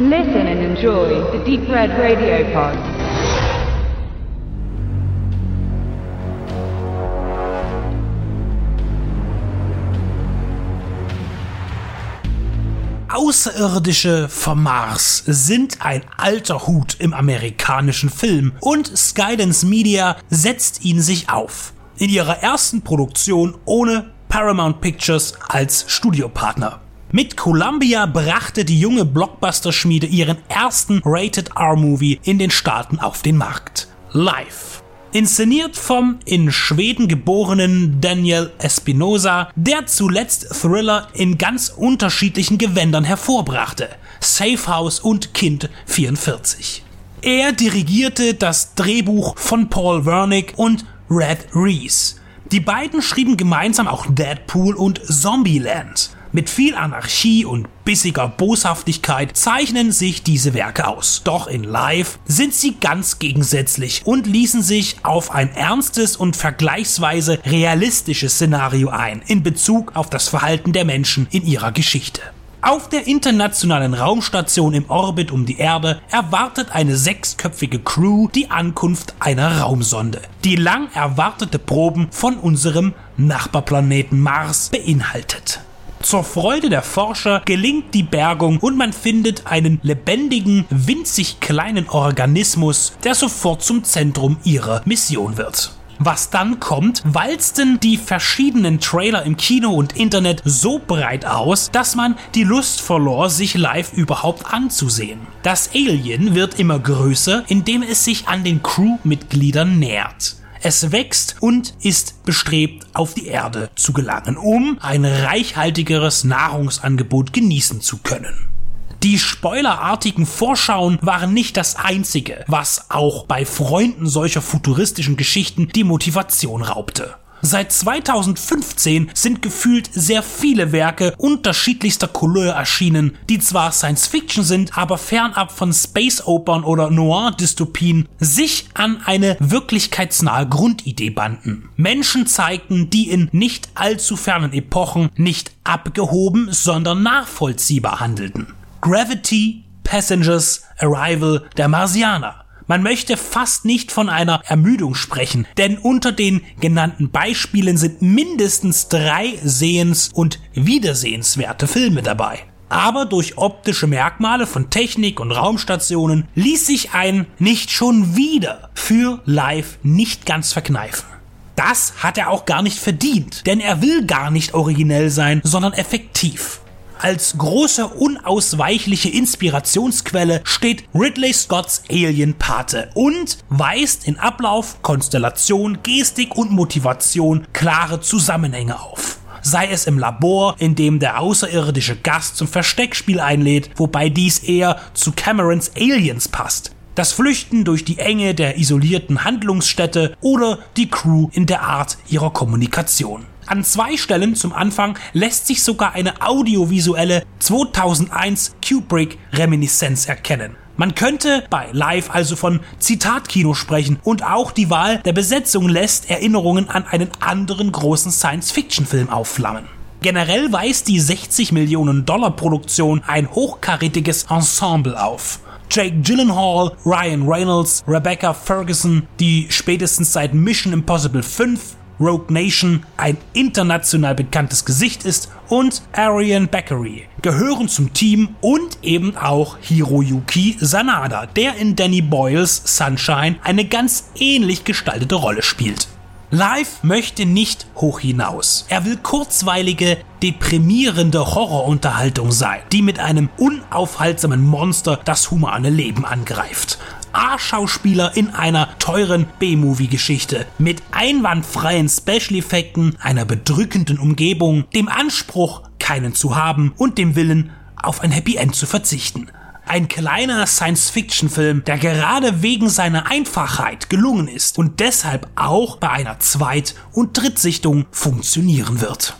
Listen and enjoy the Deep Red Radio Pod. Außerirdische vom Mars sind ein alter Hut im amerikanischen Film und Skydance Media setzt ihn sich auf. In ihrer ersten Produktion ohne Paramount Pictures als Studiopartner. Mit Columbia brachte die junge Blockbuster-Schmiede ihren ersten Rated-R-Movie in den Staaten auf den Markt. Live. Inszeniert vom in Schweden geborenen Daniel Espinosa, der zuletzt Thriller in ganz unterschiedlichen Gewändern hervorbrachte. Safe House und Kind 44. Er dirigierte das Drehbuch von Paul Wernick und Red Reese. Die beiden schrieben gemeinsam auch Deadpool und Zombieland. Mit viel Anarchie und bissiger Boshaftigkeit zeichnen sich diese Werke aus. Doch in Live sind sie ganz gegensätzlich und ließen sich auf ein ernstes und vergleichsweise realistisches Szenario ein in Bezug auf das Verhalten der Menschen in ihrer Geschichte. Auf der internationalen Raumstation im Orbit um die Erde erwartet eine sechsköpfige Crew die Ankunft einer Raumsonde, die lang erwartete Proben von unserem Nachbarplaneten Mars beinhaltet. Zur Freude der Forscher gelingt die Bergung und man findet einen lebendigen, winzig kleinen Organismus, der sofort zum Zentrum ihrer Mission wird. Was dann kommt, walzten die verschiedenen Trailer im Kino und Internet so breit aus, dass man die Lust verlor, sich live überhaupt anzusehen. Das Alien wird immer größer, indem es sich an den Crewmitgliedern nähert. Es wächst und ist bestrebt, auf die Erde zu gelangen, um ein reichhaltigeres Nahrungsangebot genießen zu können. Die spoilerartigen Vorschauen waren nicht das einzige, was auch bei Freunden solcher futuristischen Geschichten die Motivation raubte. Seit 2015 sind gefühlt sehr viele Werke unterschiedlichster Couleur erschienen, die zwar Science Fiction sind, aber fernab von Space Opern oder Noir-Dystopien sich an eine wirklichkeitsnahe Grundidee banden. Menschen zeigten, die in nicht allzu fernen Epochen nicht abgehoben, sondern nachvollziehbar handelten. Gravity, Passengers, Arrival, der Marsianer. Man möchte fast nicht von einer Ermüdung sprechen, denn unter den genannten Beispielen sind mindestens drei sehens- und wiedersehenswerte Filme dabei. Aber durch optische Merkmale von Technik und Raumstationen ließ sich ein nicht schon wieder für Live nicht ganz verkneifen. Das hat er auch gar nicht verdient, denn er will gar nicht originell sein, sondern effektiv. Als große unausweichliche Inspirationsquelle steht Ridley Scotts Alien Pate und weist in Ablauf, Konstellation, Gestik und Motivation klare Zusammenhänge auf sei es im Labor, in dem der außerirdische Gast zum Versteckspiel einlädt, wobei dies eher zu Camerons Aliens passt. Das Flüchten durch die Enge der isolierten Handlungsstätte oder die Crew in der Art ihrer Kommunikation. An zwei Stellen zum Anfang lässt sich sogar eine audiovisuelle 2001 Kubrick-Reminiszenz erkennen. Man könnte bei Live also von Zitatkino sprechen und auch die Wahl der Besetzung lässt Erinnerungen an einen anderen großen Science-Fiction-Film aufflammen. Generell weist die 60 Millionen Dollar Produktion ein hochkarätiges Ensemble auf. Jake Gyllenhaal, Ryan Reynolds, Rebecca Ferguson, die spätestens seit Mission Impossible 5 Rogue Nation ein international bekanntes Gesicht ist und Arian Beckery gehören zum Team und eben auch Hiroyuki Sanada, der in Danny Boyles Sunshine eine ganz ähnlich gestaltete Rolle spielt. Live möchte nicht hoch hinaus. Er will kurzweilige, deprimierende Horrorunterhaltung sein, die mit einem unaufhaltsamen Monster das humane Leben angreift. A-Schauspieler in einer teuren B-Movie-Geschichte mit einwandfreien Special-Effekten, einer bedrückenden Umgebung, dem Anspruch, keinen zu haben und dem Willen, auf ein Happy End zu verzichten. Ein kleiner Science-Fiction-Film, der gerade wegen seiner Einfachheit gelungen ist und deshalb auch bei einer Zweit- und Drittsichtung funktionieren wird.